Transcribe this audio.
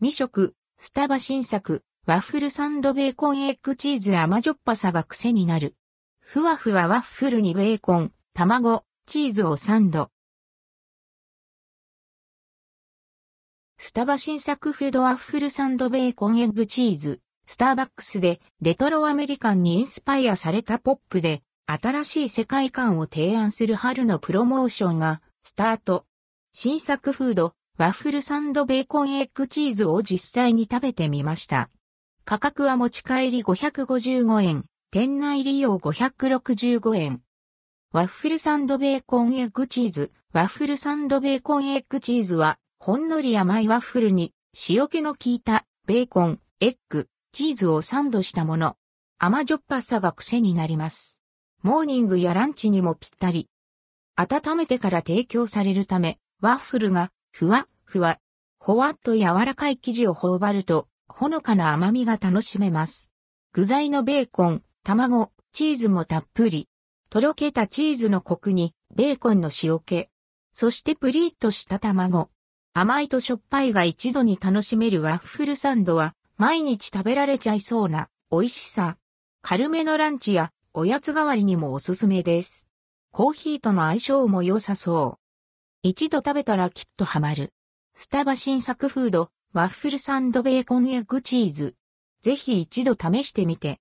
実食、スタバ新作、ワッフルサンドベーコンエッグチーズ甘じょっぱさが癖になる。ふわふわワッフルにベーコン、卵、チーズをサンド。スタバ新作フードワッフルサンドベーコンエッグチーズ。スターバックスでレトロアメリカンにインスパイアされたポップで新しい世界観を提案する春のプロモーションがスタート。新作フード、ワッフルサンドベーコンエッグチーズを実際に食べてみました。価格は持ち帰り555円、店内利用565円。ワッフルサンドベーコンエッグチーズ、ワッフルサンドベーコンエッグチーズはほんのり甘いワッフルに塩気の効いたベーコン、エッグ、チーズをサンドしたもの。甘じょっぱさが癖になります。モーニングやランチにもぴったり。温めてから提供されるため、ワッフルがふわ、ふわ、ほわっと柔らかい生地を頬張ると、ほのかな甘みが楽しめます。具材のベーコン、卵、チーズもたっぷり。とろけたチーズのコクに、ベーコンの塩気。そしてプリッとした卵。甘いとしょっぱいが一度に楽しめるワッフルサンドは毎日食べられちゃいそうな美味しさ。軽めのランチやおやつ代わりにもおすすめです。コーヒーとの相性も良さそう。一度食べたらきっとハマる。スタバ新作フード、ワッフルサンドベーコンエッグチーズ。ぜひ一度試してみて。